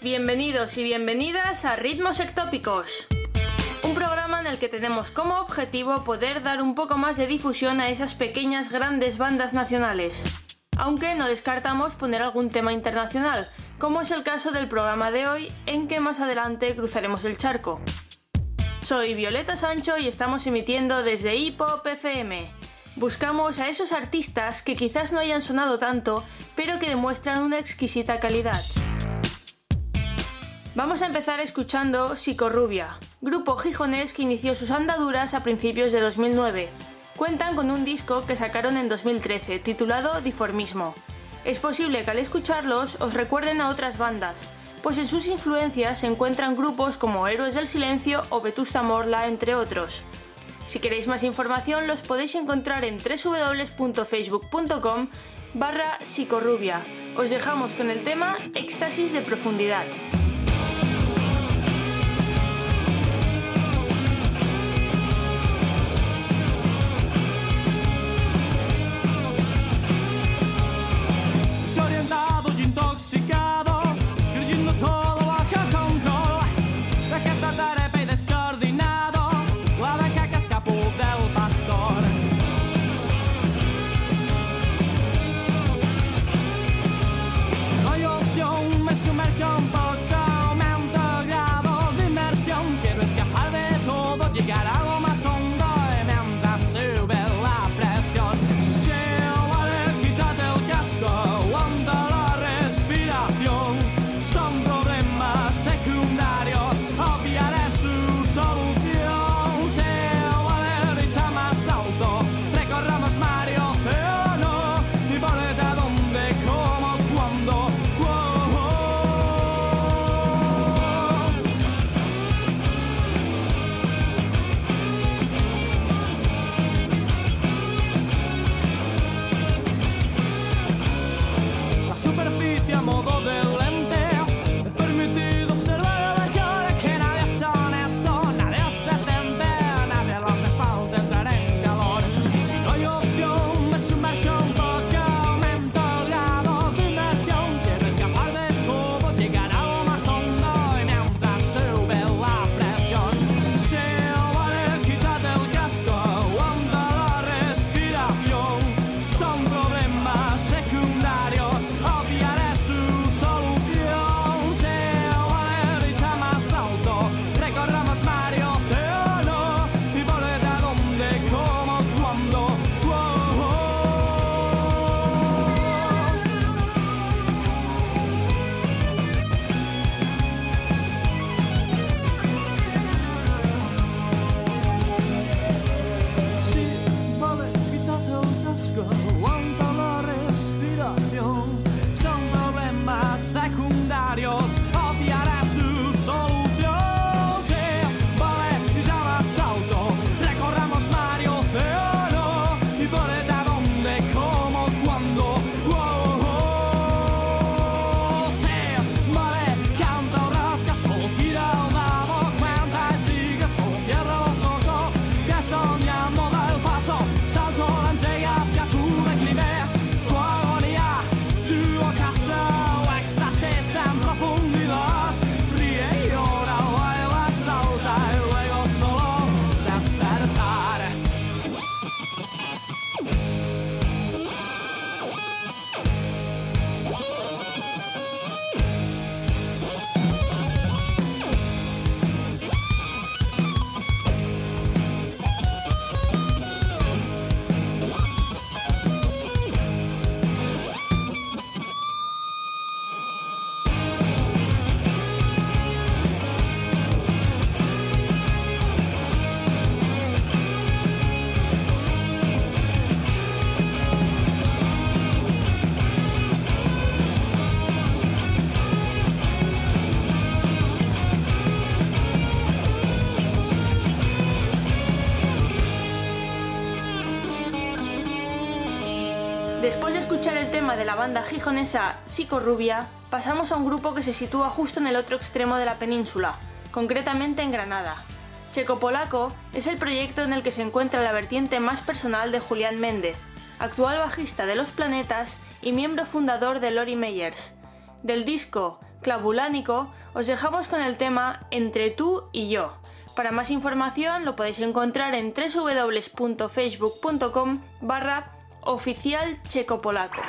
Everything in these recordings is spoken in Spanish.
bienvenidos y bienvenidas a Ritmos Ectópicos. Un programa en el que tenemos como objetivo poder dar un poco más de difusión a esas pequeñas grandes bandas nacionales. Aunque no descartamos poner algún tema internacional, como es el caso del programa de hoy, en que más adelante cruzaremos el charco. Soy Violeta Sancho y estamos emitiendo desde Hip Hop FM. Buscamos a esos artistas que quizás no hayan sonado tanto, pero que demuestran una exquisita calidad. Vamos a empezar escuchando Psicorrubia, grupo gijonés que inició sus andaduras a principios de 2009. Cuentan con un disco que sacaron en 2013 titulado Diformismo. Es posible que al escucharlos os recuerden a otras bandas, pues en sus influencias se encuentran grupos como Héroes del Silencio o Vetusta Morla, entre otros. Si queréis más información los podéis encontrar en www.facebook.com barra psicorrubia. Os dejamos con el tema Éxtasis de Profundidad. De la banda gijonesa Psicorrubia, pasamos a un grupo que se sitúa justo en el otro extremo de la península, concretamente en Granada. Checo Polaco es el proyecto en el que se encuentra la vertiente más personal de Julián Méndez, actual bajista de Los Planetas y miembro fundador de Lori Meyers. Del disco Clavulánico, os dejamos con el tema Entre tú y yo. Para más información lo podéis encontrar en www.facebook.com barra oficial checopolaco.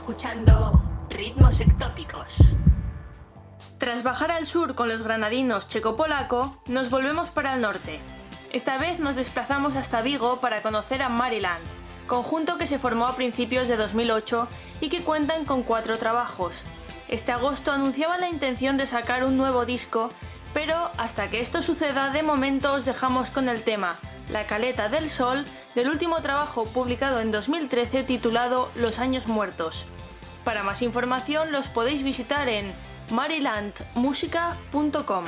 Escuchando Ritmos Ectópicos. Tras bajar al sur con los granadinos checo-polaco, nos volvemos para el norte. Esta vez nos desplazamos hasta Vigo para conocer a Maryland, conjunto que se formó a principios de 2008 y que cuentan con cuatro trabajos. Este agosto anunciaban la intención de sacar un nuevo disco, pero hasta que esto suceda de momento os dejamos con el tema La Caleta del Sol del último trabajo publicado en 2013 titulado Los Años Muertos. Para más información los podéis visitar en marylandmusica.com.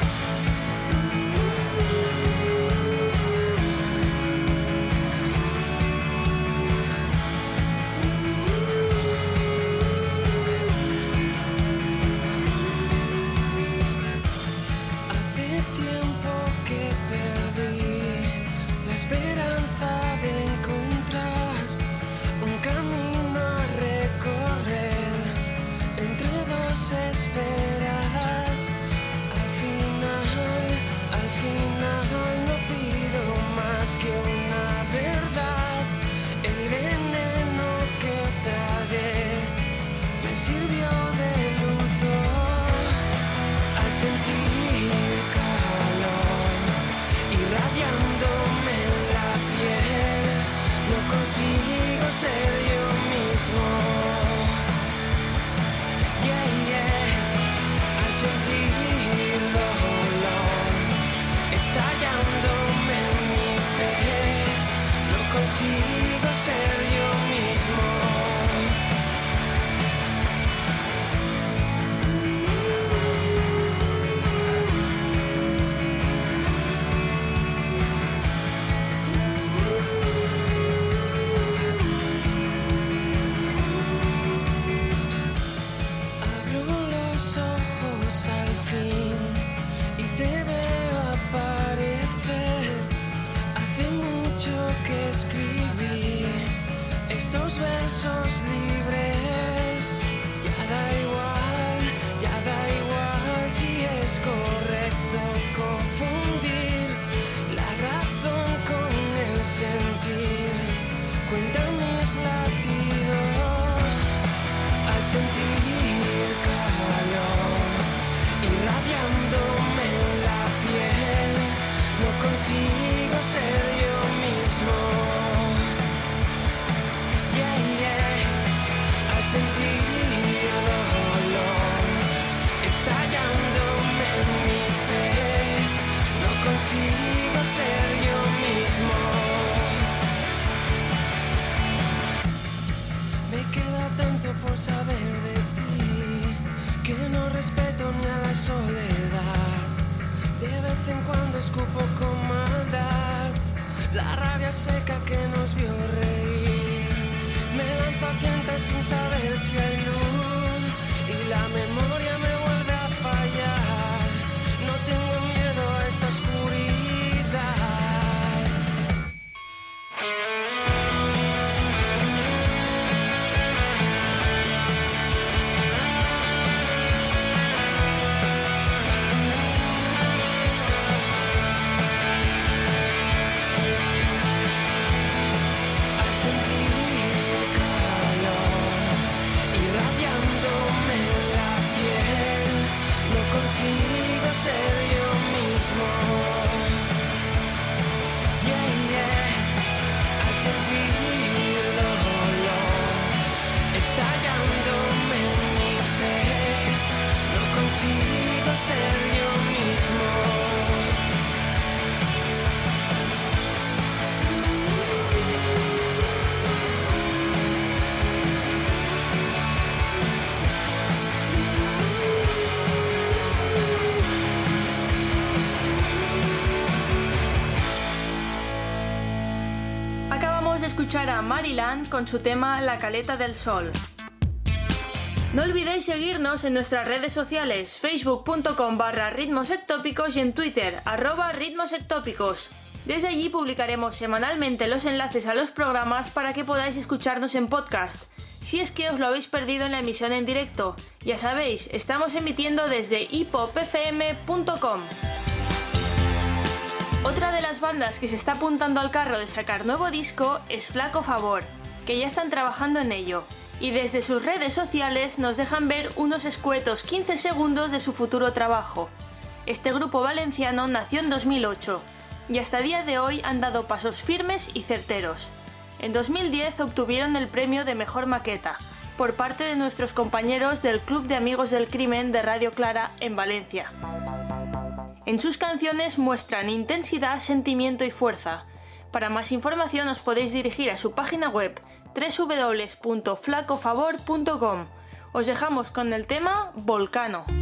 Maryland con su tema La Caleta del Sol. No olvidéis seguirnos en nuestras redes sociales, facebook.com barra ritmos y en Twitter, arroba ritmos ectópicos. Desde allí publicaremos semanalmente los enlaces a los programas para que podáis escucharnos en podcast. Si es que os lo habéis perdido en la emisión en directo, ya sabéis, estamos emitiendo desde hipopfm.com. Otra de las bandas que se está apuntando al carro de sacar nuevo disco es Flaco Favor, que ya están trabajando en ello, y desde sus redes sociales nos dejan ver unos escuetos 15 segundos de su futuro trabajo. Este grupo valenciano nació en 2008 y hasta día de hoy han dado pasos firmes y certeros. En 2010 obtuvieron el premio de Mejor Maqueta por parte de nuestros compañeros del Club de Amigos del Crimen de Radio Clara en Valencia. En sus canciones muestran intensidad, sentimiento y fuerza. Para más información os podéis dirigir a su página web www.flacofavor.com. Os dejamos con el tema Volcano.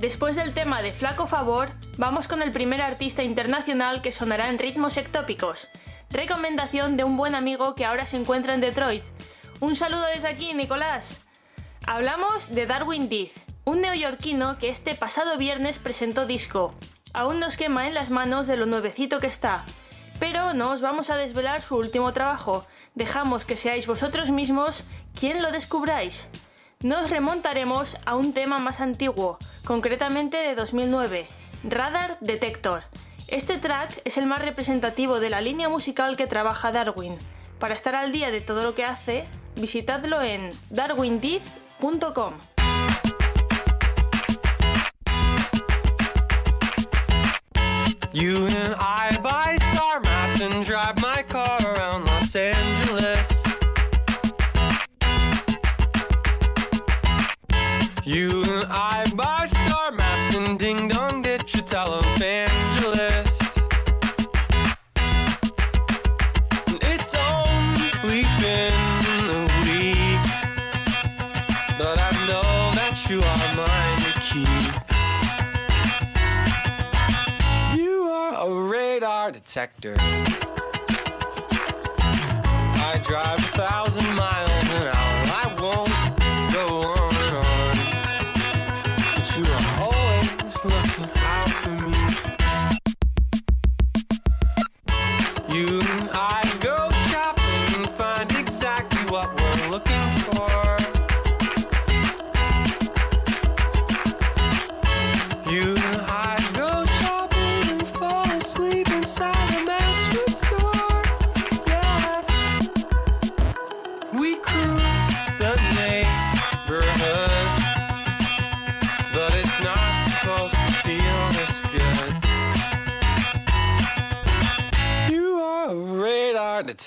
Después del tema de Flaco Favor, vamos con el primer artista internacional que sonará en ritmos ectópicos. Recomendación de un buen amigo que ahora se encuentra en Detroit. Un saludo desde aquí, Nicolás. Hablamos de Darwin Death, un neoyorquino que este pasado viernes presentó disco. Aún nos quema en las manos de lo nuevecito que está. Pero no os vamos a desvelar su último trabajo. Dejamos que seáis vosotros mismos quien lo descubráis. Nos remontaremos a un tema más antiguo, concretamente de 2009, Radar Detector. Este track es el más representativo de la línea musical que trabaja Darwin. Para estar al día de todo lo que hace, visitadlo en and ding dong ditch a televangelist. It's only been a week, but I know that you are mine to keep. You are a radar detector. I drive a thousand miles You and I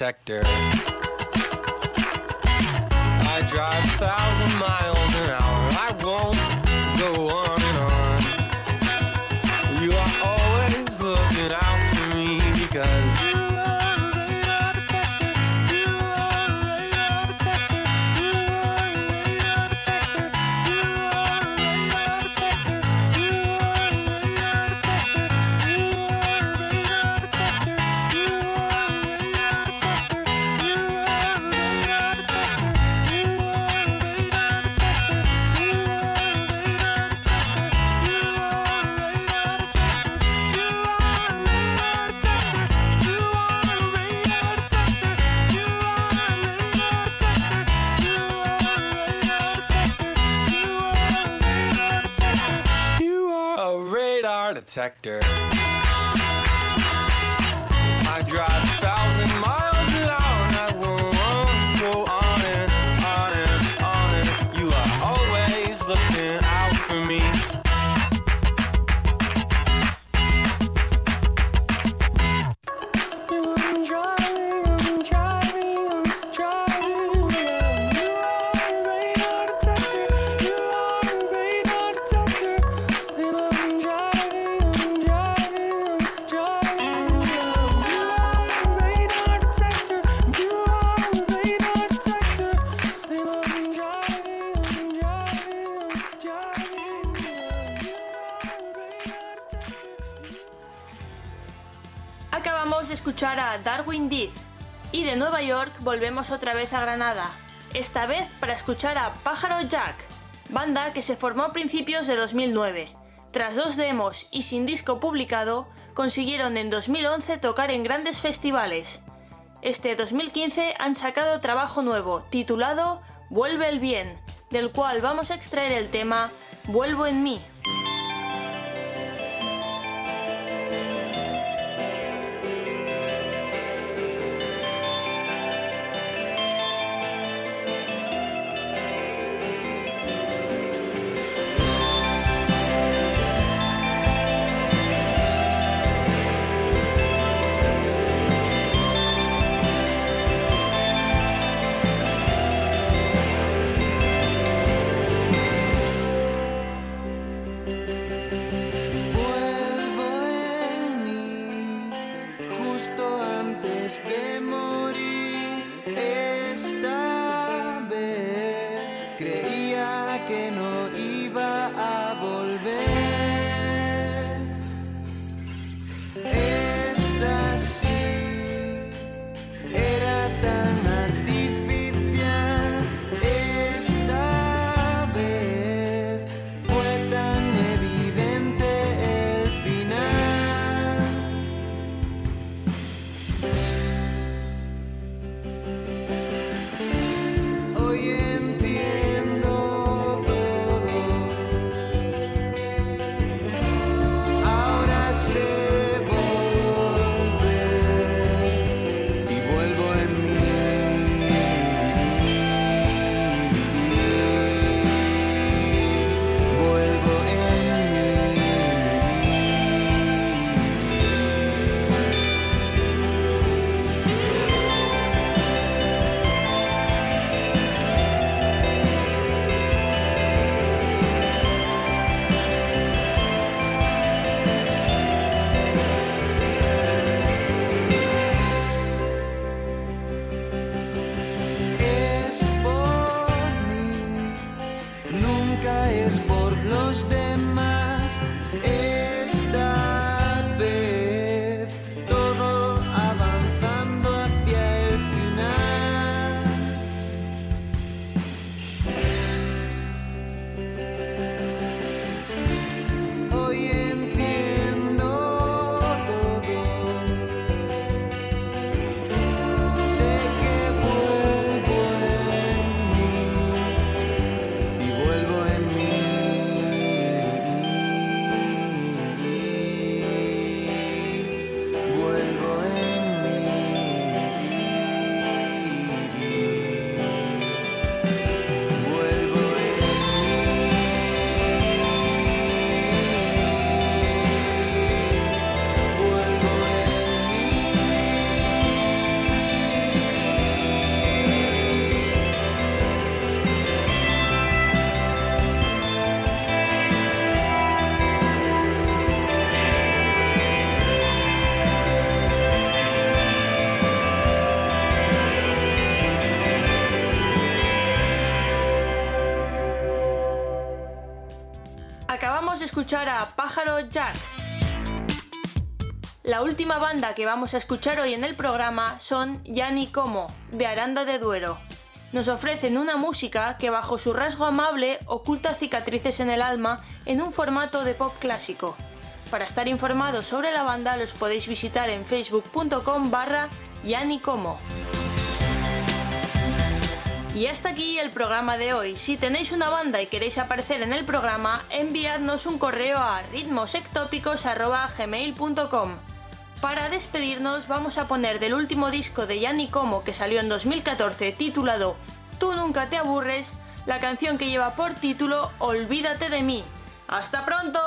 sector. I drive thousand miles. sector volvemos otra vez a Granada, esta vez para escuchar a Pájaro Jack, banda que se formó a principios de 2009. Tras dos demos y sin disco publicado, consiguieron en 2011 tocar en grandes festivales. Este 2015 han sacado trabajo nuevo, titulado Vuelve el Bien, del cual vamos a extraer el tema Vuelvo en mí. Escuchar a Pájaro Jack. La última banda que vamos a escuchar hoy en el programa son Yani Como, de Aranda de Duero. Nos ofrecen una música que bajo su rasgo amable oculta cicatrices en el alma en un formato de pop clásico. Para estar informados sobre la banda los podéis visitar en facebook.com barra Como. Y hasta aquí el programa de hoy. Si tenéis una banda y queréis aparecer en el programa, enviadnos un correo a ritmosectópicos.gmail.com. Para despedirnos vamos a poner del último disco de Yanni Como que salió en 2014 titulado Tú nunca te aburres, la canción que lleva por título Olvídate de mí. ¡Hasta pronto!